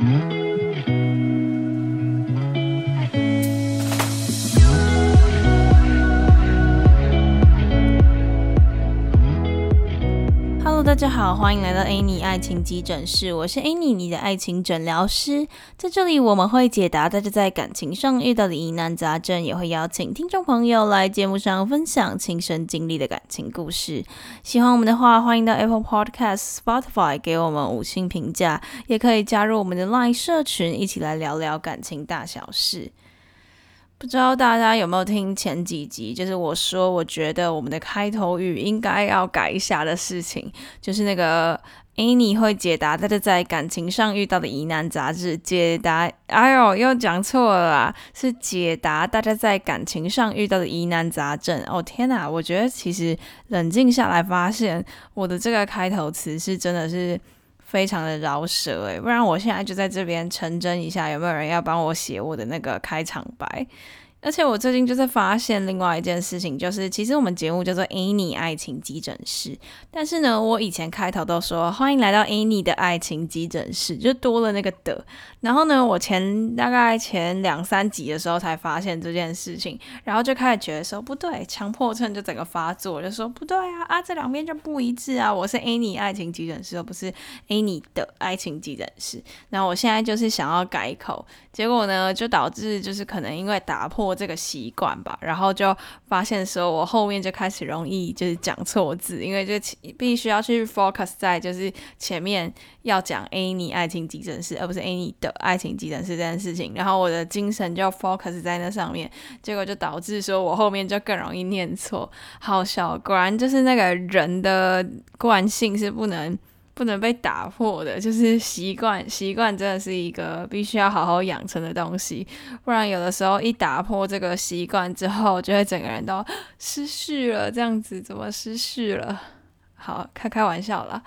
大大家好，欢迎来到 Annie 爱情急诊室，我是 Annie，你的爱情诊疗师。在这里，我们会解答大家在感情上遇到的疑难杂症，也会邀请听众朋友来节目上分享亲身经历的感情故事。喜欢我们的话，欢迎到 Apple Podcast、Spotify 给我们五星评价，也可以加入我们的 Line 社群，一起来聊聊感情大小事。不知道大家有没有听前几集？就是我说，我觉得我们的开头语应该要改一下的事情，就是那个 “Any 会解答大家在感情上遇到的疑难杂志。解答，哎呦，又讲错了啦，是解答大家在感情上遇到的疑难杂症。哦天哪，我觉得其实冷静下来发现，我的这个开头词是真的是非常的饶舌诶，不然我现在就在这边成真一下，有没有人要帮我写我的那个开场白？而且我最近就是发现另外一件事情，就是其实我们节目叫做 Any 爱情急诊室，但是呢，我以前开头都说欢迎来到 Any 的爱情急诊室，就多了那个的。然后呢，我前大概前两三集的时候才发现这件事情，然后就开始觉得说不对，强迫症就整个发作，就说不对啊啊，这两边就不一致啊，我是 Any 爱情急诊室，而不是 Any 的爱情急诊室。然后我现在就是想要改口，结果呢，就导致就是可能因为打破。这个习惯吧，然后就发现说，我后面就开始容易就是讲错字，因为就必须要去 focus 在就是前面要讲 Any 爱情急诊室，而不是 Any 的爱情急诊室这件事情，然后我的精神就 focus 在那上面，结果就导致说我后面就更容易念错，好笑，果然就是那个人的惯性是不能。不能被打破的，就是习惯。习惯真的是一个必须要好好养成的东西，不然有的时候一打破这个习惯之后，就会整个人都失序了。这样子怎么失序了？好，开开玩笑啦。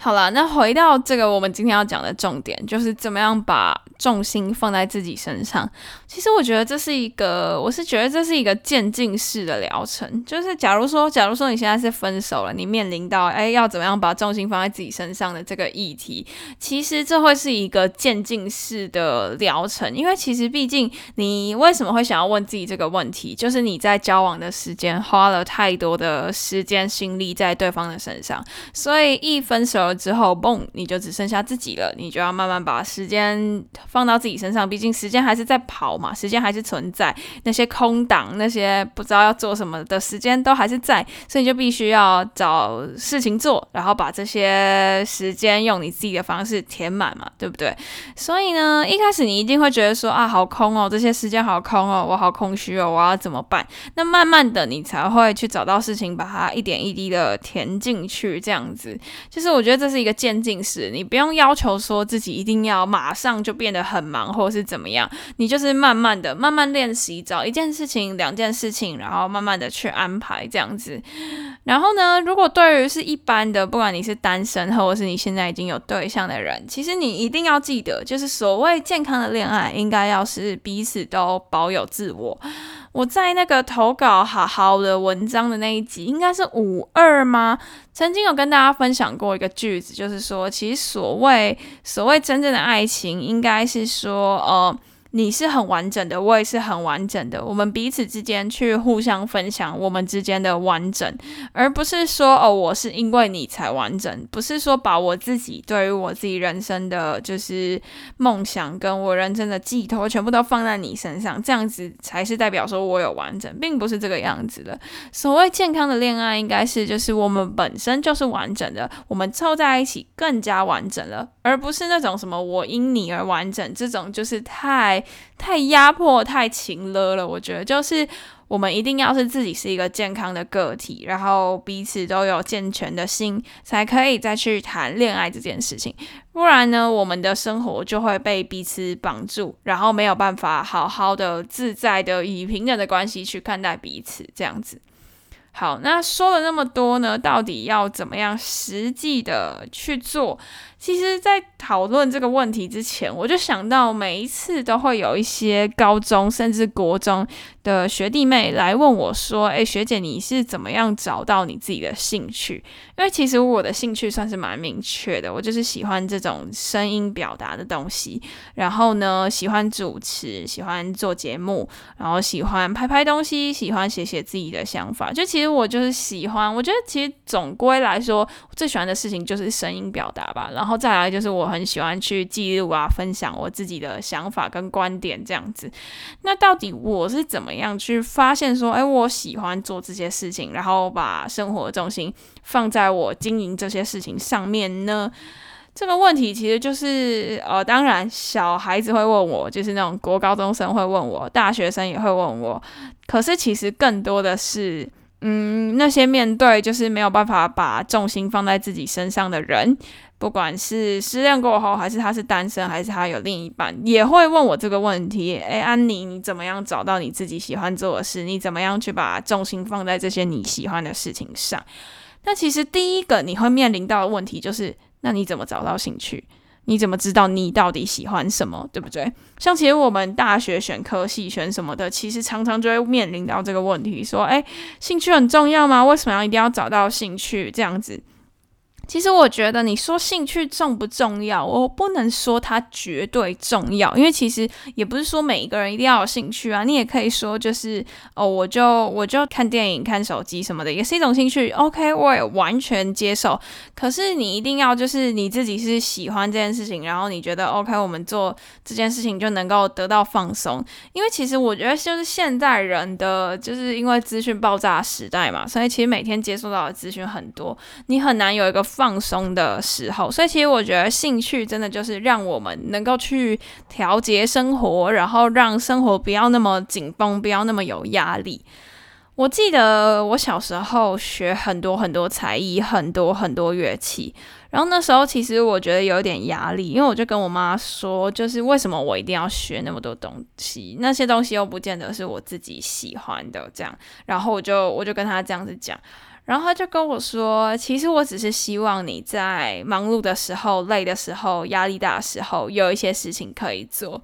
好了，那回到这个我们今天要讲的重点，就是怎么样把重心放在自己身上。其实我觉得这是一个，我是觉得这是一个渐进式的疗程。就是假如说，假如说你现在是分手了，你面临到哎要怎么样把重心放在自己身上的这个议题，其实这会是一个渐进式的疗程。因为其实毕竟你为什么会想要问自己这个问题，就是你在交往的时间花了太多的时间心力在对方的身上，所以一分手。之后，嘣，你就只剩下自己了。你就要慢慢把时间放到自己身上，毕竟时间还是在跑嘛，时间还是存在。那些空档，那些不知道要做什么的时间都还是在，所以你就必须要找事情做，然后把这些时间用你自己的方式填满嘛，对不对？所以呢，一开始你一定会觉得说啊，好空哦，这些时间好空哦，我好空虚哦，我要怎么办？那慢慢的，你才会去找到事情，把它一点一滴的填进去，这样子。就是我觉得。这是一个渐进式，你不用要求说自己一定要马上就变得很忙，或者是怎么样，你就是慢慢的、慢慢练习，找一件事情、两件事情，然后慢慢的去安排这样子。然后呢，如果对于是一般的，不管你是单身，或者是你现在已经有对象的人，其实你一定要记得，就是所谓健康的恋爱，应该要是彼此都保有自我。我在那个投稿好好的文章的那一集，应该是五二吗？曾经有跟大家分享过一个句子，就是说，其实所谓所谓真正的爱情，应该是说，呃。你是很完整的，我也是很完整的。我们彼此之间去互相分享我们之间的完整，而不是说哦，我是因为你才完整，不是说把我自己对于我自己人生的就是梦想跟我人生的寄托全部都放在你身上，这样子才是代表说我有完整，并不是这个样子的。所谓健康的恋爱，应该是就是我们本身就是完整的，我们凑在一起更加完整了，而不是那种什么我因你而完整，这种就是太。太压迫、太勤了了，我觉得就是我们一定要是自己是一个健康的个体，然后彼此都有健全的心，才可以再去谈恋爱这件事情。不然呢，我们的生活就会被彼此绑住，然后没有办法好好的、自在的以平等的关系去看待彼此，这样子。好，那说了那么多呢，到底要怎么样实际的去做？其实，在讨论这个问题之前，我就想到每一次都会有一些高中甚至国中的学弟妹来问我说：“诶，学姐，你是怎么样找到你自己的兴趣？”因为其实我的兴趣算是蛮明确的，我就是喜欢这种声音表达的东西，然后呢，喜欢主持，喜欢做节目，然后喜欢拍拍东西，喜欢写写自己的想法。就其实我就是喜欢，我觉得其实总归来说，最喜欢的事情就是声音表达吧。然后。然后再来就是我很喜欢去记录啊，分享我自己的想法跟观点这样子。那到底我是怎么样去发现说，哎，我喜欢做这些事情，然后把生活重心放在我经营这些事情上面呢？这个问题其实就是，呃，当然小孩子会问我，就是那种国高中生会问我，大学生也会问我。可是其实更多的是。嗯，那些面对就是没有办法把重心放在自己身上的人，不管是失恋过后，还是他是单身，还是他有另一半，也会问我这个问题。诶，安妮，你怎么样找到你自己喜欢做的事？你怎么样去把重心放在这些你喜欢的事情上？那其实第一个你会面临到的问题就是，那你怎么找到兴趣？你怎么知道你到底喜欢什么，对不对？像其实我们大学选科系选什么的，其实常常就会面临到这个问题，说，诶，兴趣很重要吗？为什么要一定要找到兴趣这样子？其实我觉得你说兴趣重不重要，我不能说它绝对重要，因为其实也不是说每一个人一定要有兴趣啊。你也可以说就是哦，我就我就看电影、看手机什么的，也是一种兴趣。OK，我也完全接受。可是你一定要就是你自己是喜欢这件事情，然后你觉得 OK，我们做这件事情就能够得到放松。因为其实我觉得就是现代人的就是因为资讯爆炸时代嘛，所以其实每天接触到的资讯很多，你很难有一个。放松的时候，所以其实我觉得兴趣真的就是让我们能够去调节生活，然后让生活不要那么紧绷，不要那么有压力。我记得我小时候学很多很多才艺，很多很多乐器，然后那时候其实我觉得有点压力，因为我就跟我妈说，就是为什么我一定要学那么多东西，那些东西又不见得是我自己喜欢的，这样，然后我就我就跟她这样子讲。然后他就跟我说：“其实我只是希望你在忙碌的时候、累的时候、压力大的时候，有一些事情可以做。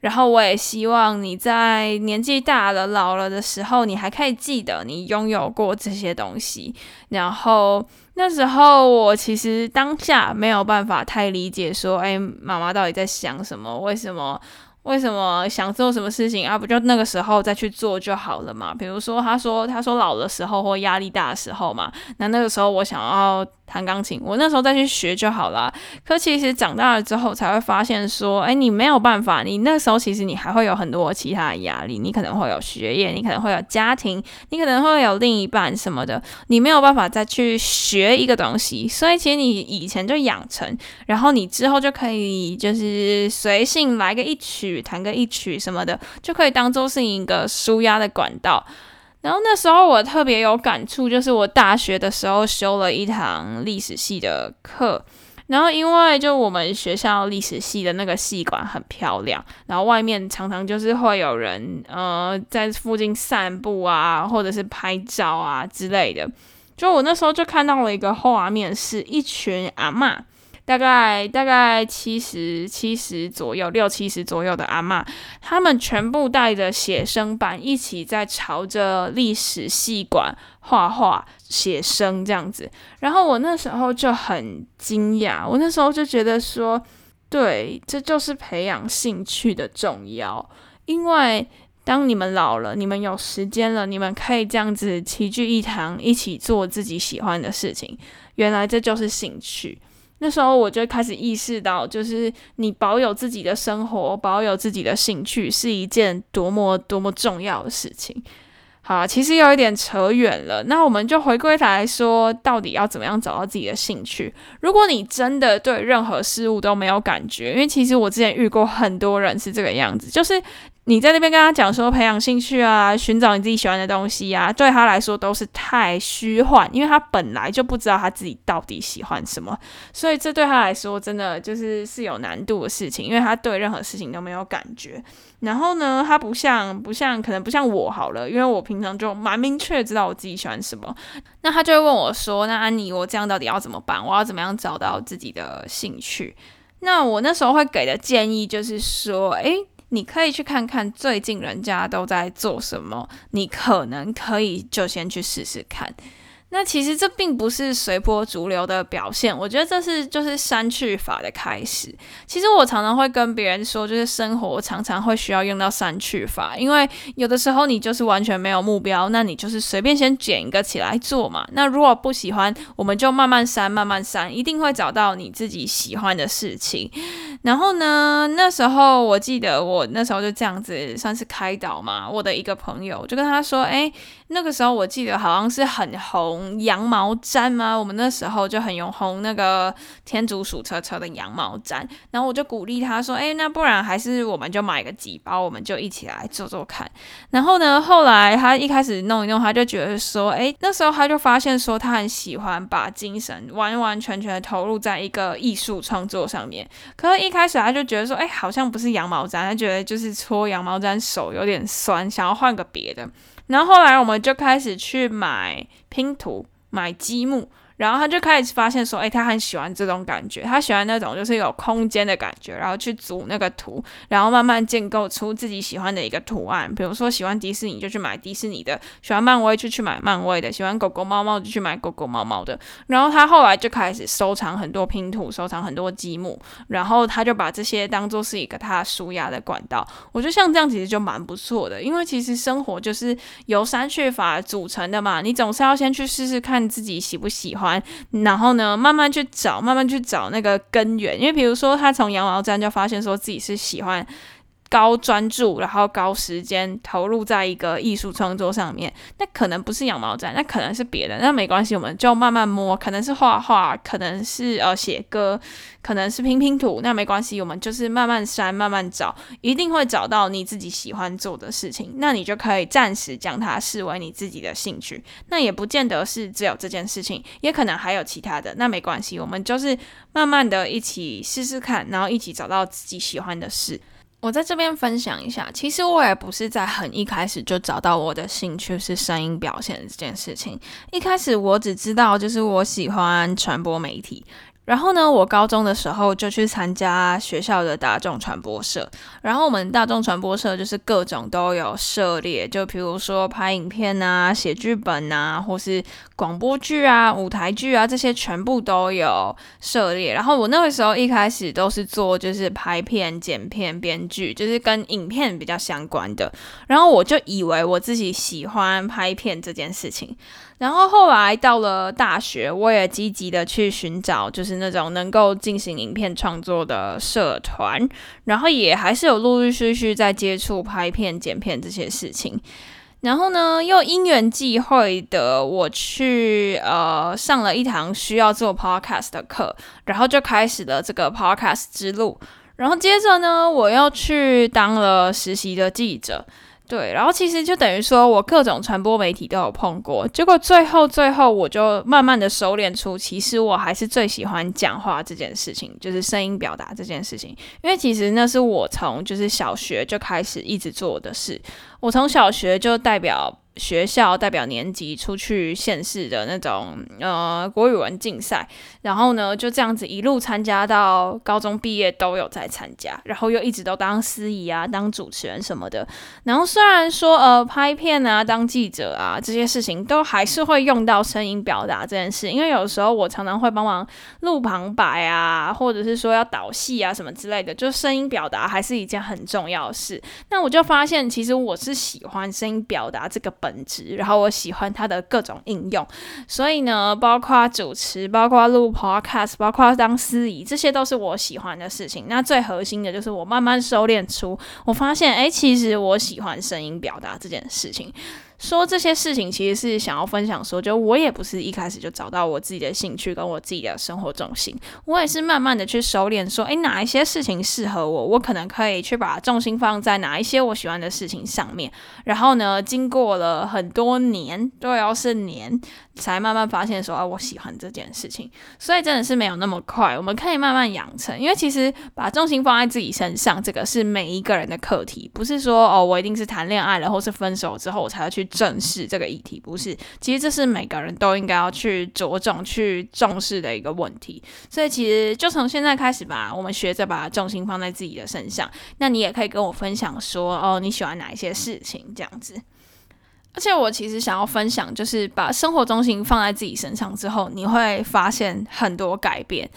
然后我也希望你在年纪大了、老了的时候，你还可以记得你拥有过这些东西。然后那时候我其实当下没有办法太理解，说，哎，妈妈到底在想什么？为什么？”为什么想做什么事情啊？不就那个时候再去做就好了嘛？比如说，他说，他说老的时候或压力大的时候嘛，那那个时候我想要。弹钢琴，我那时候再去学就好了。可其实长大了之后才会发现，说，哎，你没有办法，你那时候其实你还会有很多其他的压力，你可能会有学业，你可能会有家庭，你可能会有另一半什么的，你没有办法再去学一个东西。所以其实你以前就养成，然后你之后就可以就是随性来个一曲，弹个一曲什么的，就可以当做是一个舒压的管道。然后那时候我特别有感触，就是我大学的时候修了一堂历史系的课，然后因为就我们学校历史系的那个系馆很漂亮，然后外面常常就是会有人呃在附近散步啊，或者是拍照啊之类的，就我那时候就看到了一个画面，是一群阿嬷。大概大概七十七十左右，六七十左右的阿妈，他们全部带着写生板，一起在朝着历史系馆画画写生这样子。然后我那时候就很惊讶，我那时候就觉得说，对，这就是培养兴趣的重要。因为当你们老了，你们有时间了，你们可以这样子齐聚一堂，一起做自己喜欢的事情。原来这就是兴趣。那时候我就开始意识到，就是你保有自己的生活，保有自己的兴趣，是一件多么多么重要的事情。好，其实有一点扯远了，那我们就回归来说，到底要怎么样找到自己的兴趣？如果你真的对任何事物都没有感觉，因为其实我之前遇过很多人是这个样子，就是。你在那边跟他讲说培养兴趣啊，寻找你自己喜欢的东西啊，对他来说都是太虚幻，因为他本来就不知道他自己到底喜欢什么，所以这对他来说真的就是是有难度的事情，因为他对任何事情都没有感觉。然后呢，他不像不像可能不像我好了，因为我平常就蛮明确知道我自己喜欢什么。那他就会问我说：“那安妮，我这样到底要怎么办？我要怎么样找到自己的兴趣？”那我那时候会给的建议就是说：“诶，你可以去看看最近人家都在做什么，你可能可以就先去试试看。”那其实这并不是随波逐流的表现，我觉得这是就是删去法的开始。其实我常常会跟别人说，就是生活常常会需要用到删去法，因为有的时候你就是完全没有目标，那你就是随便先捡一个起来做嘛。那如果不喜欢，我们就慢慢删，慢慢删，一定会找到你自己喜欢的事情。然后呢，那时候我记得我那时候就这样子算是开导嘛，我的一个朋友就跟他说，哎。那个时候我记得好像是很红羊毛毡吗？我们那时候就很用红那个天竺鼠车车的羊毛毡，然后我就鼓励他说：“哎，那不然还是我们就买个几包，我们就一起来做做看。”然后呢，后来他一开始弄一弄，他就觉得说：“哎，那时候他就发现说他很喜欢把精神完完全全的投入在一个艺术创作上面。可是，一开始他就觉得说：哎，好像不是羊毛毡，他觉得就是搓羊毛毡手有点酸，想要换个别的。”然后后来我们就开始去买拼图，买积木。然后他就开始发现说，哎，他很喜欢这种感觉，他喜欢那种就是有空间的感觉，然后去组那个图，然后慢慢建构出自己喜欢的一个图案。比如说喜欢迪士尼就去买迪士尼的，喜欢漫威就去买漫威的，喜欢狗狗猫猫就去买狗狗猫猫的。然后他后来就开始收藏很多拼图，收藏很多积木，然后他就把这些当做是一个他舒压的管道。我觉得像这样其实就蛮不错的，因为其实生活就是由删去法组成的嘛，你总是要先去试试看自己喜不喜欢。然后呢，慢慢去找，慢慢去找那个根源。因为比如说，他从羊毛毡就发现说自己是喜欢。高专注，然后高时间投入在一个艺术创作上面，那可能不是羊毛毡，那可能是别的，那没关系，我们就慢慢摸，可能是画画，可能是呃写歌，可能是拼拼图，那没关系，我们就是慢慢删，慢慢找，一定会找到你自己喜欢做的事情，那你就可以暂时将它视为你自己的兴趣，那也不见得是只有这件事情，也可能还有其他的，那没关系，我们就是慢慢的一起试试看，然后一起找到自己喜欢的事。我在这边分享一下，其实我也不是在很一开始就找到我的兴趣是声音表现这件事情。一开始我只知道就是我喜欢传播媒体。然后呢，我高中的时候就去参加学校的大众传播社。然后我们大众传播社就是各种都有涉猎，就比如说拍影片啊、写剧本啊，或是广播剧啊、舞台剧啊，这些全部都有涉猎。然后我那个时候一开始都是做就是拍片、剪片、编剧，就是跟影片比较相关的。然后我就以为我自己喜欢拍片这件事情。然后后来到了大学，我也积极的去寻找，就是那种能够进行影片创作的社团，然后也还是有陆陆续续在接触拍片、剪片这些事情。然后呢，又因缘际会的，我去呃上了一堂需要做 podcast 的课，然后就开始了这个 podcast 之路。然后接着呢，我又去当了实习的记者。对，然后其实就等于说我各种传播媒体都有碰过，结果最后最后我就慢慢的收敛出，其实我还是最喜欢讲话这件事情，就是声音表达这件事情，因为其实那是我从就是小学就开始一直做的事，我从小学就代表。学校代表年级出去县市的那种呃国语文竞赛，然后呢就这样子一路参加到高中毕业都有在参加，然后又一直都当司仪啊、当主持人什么的。然后虽然说呃拍片啊、当记者啊这些事情都还是会用到声音表达这件事，因为有时候我常常会帮忙录旁白啊，或者是说要导戏啊什么之类的，就声音表达还是一件很重要的事。那我就发现其实我是喜欢声音表达这个本。本质，然后我喜欢它的各种应用，所以呢，包括主持，包括录 podcast，包括当司仪，这些都是我喜欢的事情。那最核心的就是我慢慢收敛出，我发现，哎，其实我喜欢声音表达这件事情。说这些事情，其实是想要分享说，就我也不是一开始就找到我自己的兴趣跟我自己的生活重心，我也是慢慢的去收敛，说，诶，哪一些事情适合我，我可能可以去把重心放在哪一些我喜欢的事情上面。然后呢，经过了很多年，都要是年，才慢慢发现说，啊，我喜欢这件事情。所以真的是没有那么快，我们可以慢慢养成。因为其实把重心放在自己身上，这个是每一个人的课题，不是说哦，我一定是谈恋爱了或是分手之后我才要去正视这个议题，不是。其实这是每个人都应该要去着重去重视的一个问题。所以其实就从现在开始吧，我们学着把重心放在自己的身上。那你也可以跟我分享说，哦，你喜欢哪一些事情这样子。而且我其实想要分享，就是把生活中心放在自己身上之后，你会发现很多改变。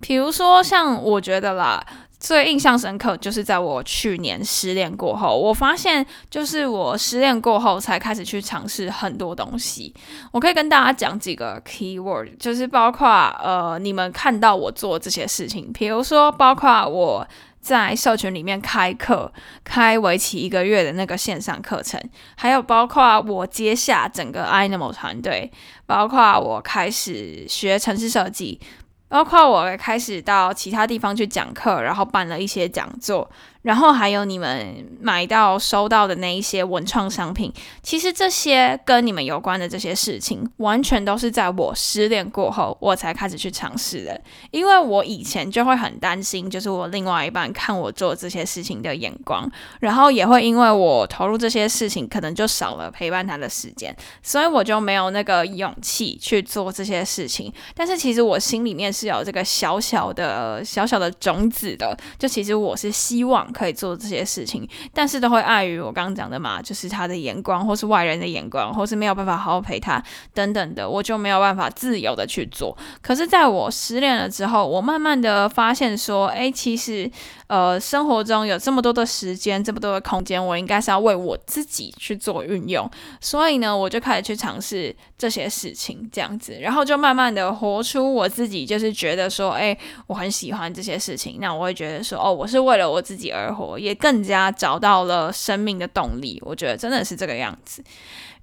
比如说，像我觉得啦，最印象深刻就是在我去年失恋过后，我发现就是我失恋过后才开始去尝试很多东西。我可以跟大家讲几个 key word，就是包括呃，你们看到我做这些事情，比如说包括我。在社群里面开课，开为期一个月的那个线上课程，还有包括我接下整个 Animal 团队，包括我开始学城市设计，包括我开始到其他地方去讲课，然后办了一些讲座。然后还有你们买到、收到的那一些文创商品，其实这些跟你们有关的这些事情，完全都是在我失恋过后，我才开始去尝试的。因为我以前就会很担心，就是我另外一半看我做这些事情的眼光，然后也会因为我投入这些事情，可能就少了陪伴他的时间，所以我就没有那个勇气去做这些事情。但是其实我心里面是有这个小小的、小小的种子的，就其实我是希望。可以做这些事情，但是都会碍于我刚刚讲的嘛，就是他的眼光，或是外人的眼光，或是没有办法好好陪他等等的，我就没有办法自由的去做。可是，在我失恋了之后，我慢慢的发现说，哎，其实，呃，生活中有这么多的时间，这么多的空间，我应该是要为我自己去做运用。所以呢，我就开始去尝试这些事情，这样子，然后就慢慢的活出我自己，就是觉得说，哎，我很喜欢这些事情，那我会觉得说，哦，我是为了我自己而。活也更加找到了生命的动力，我觉得真的是这个样子。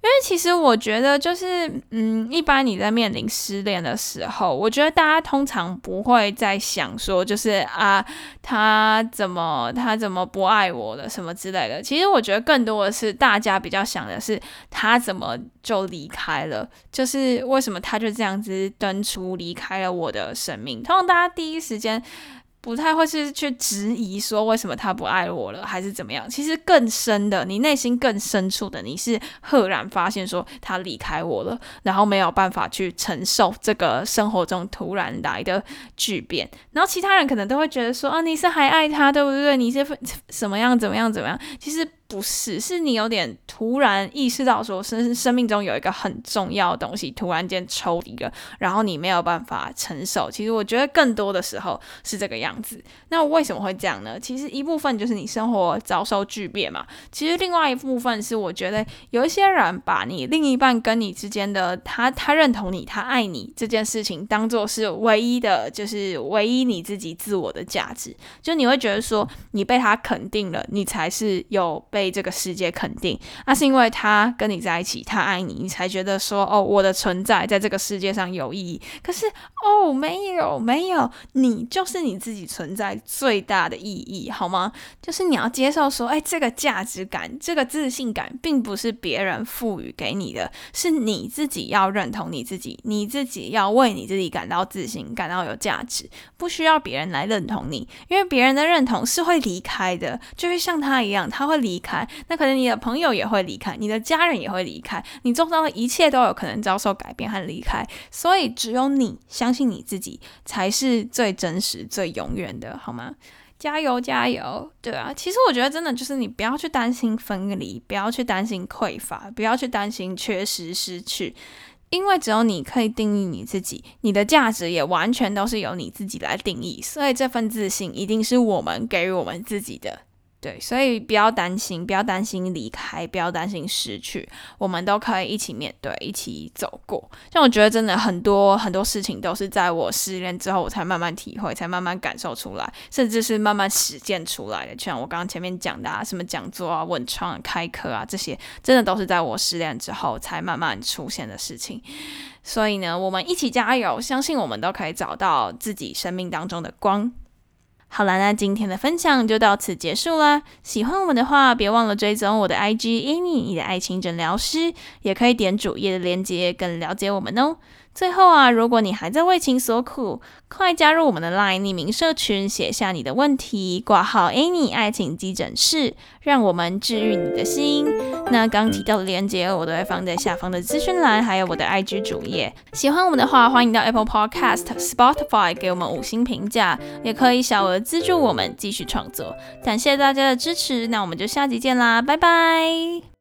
因为其实我觉得，就是嗯，一般你在面临失恋的时候，我觉得大家通常不会在想说，就是啊，他怎么他怎么不爱我了什么之类的。其实我觉得更多的是大家比较想的是，他怎么就离开了？就是为什么他就这样子登出离开了我的生命？通常大家第一时间。不太会是去质疑说为什么他不爱我了，还是怎么样？其实更深的，你内心更深处的，你是赫然发现说他离开我了，然后没有办法去承受这个生活中突然来的巨变。然后其他人可能都会觉得说啊，你是还爱他，对不对？你是怎么样，怎么样，怎么样？其实。不是，是你有点突然意识到说生生命中有一个很重要的东西突然间抽离了，然后你没有办法承受。其实我觉得更多的时候是这个样子。那为什么会这样呢？其实一部分就是你生活遭受巨变嘛。其实另外一部分是我觉得有一些人把你另一半跟你之间的他他认同你他爱你这件事情当做是唯一的，就是唯一你自己自我的价值。就你会觉得说你被他肯定了，你才是有被。这个世界肯定，那是因为他跟你在一起，他爱你，你才觉得说哦，我的存在在这个世界上有意义。可是哦，没有没有，你就是你自己存在最大的意义，好吗？就是你要接受说，哎，这个价值感，这个自信感，并不是别人赋予给你的，是你自己要认同你自己，你自己要为你自己感到自信，感到有价值，不需要别人来认同你，因为别人的认同是会离开的，就会像他一样，他会离开。那可能你的朋友也会离开，你的家人也会离开，你做到的一切都有可能遭受改变和离开。所以只有你相信你自己才是最真实、最永远的，好吗？加油，加油！对啊，其实我觉得真的就是你不要去担心分离，不要去担心匮乏，不要去担心缺失、失去，因为只有你可以定义你自己，你的价值也完全都是由你自己来定义。所以这份自信一定是我们给予我们自己的。对，所以不要担心，不要担心离开，不要担心失去，我们都可以一起面对，一起走过。像我觉得真的很多很多事情都是在我失恋之后，我才慢慢体会，才慢慢感受出来，甚至是慢慢实践出来的。就像我刚刚前面讲的，啊，什么讲座啊、文创、开课啊，这些真的都是在我失恋之后才慢慢出现的事情。所以呢，我们一起加油，相信我们都可以找到自己生命当中的光。好了，那今天的分享就到此结束啦。喜欢我们的话，别忘了追踪我的 IG Amy，你的爱情诊疗师，也可以点主页的链接，更了解我们哦。最后啊，如果你还在为情所苦，快加入我们的 LINE 匿名社群，写下你的问题，挂号 Any 爱情急诊室，让我们治愈你的心。那刚提到的链接，我都会放在下方的资讯栏，还有我的 IG 主页。喜欢我们的话，欢迎到 Apple Podcast、Spotify 给我们五星评价，也可以小额资助我们继续创作。感谢大家的支持，那我们就下集见啦，拜拜。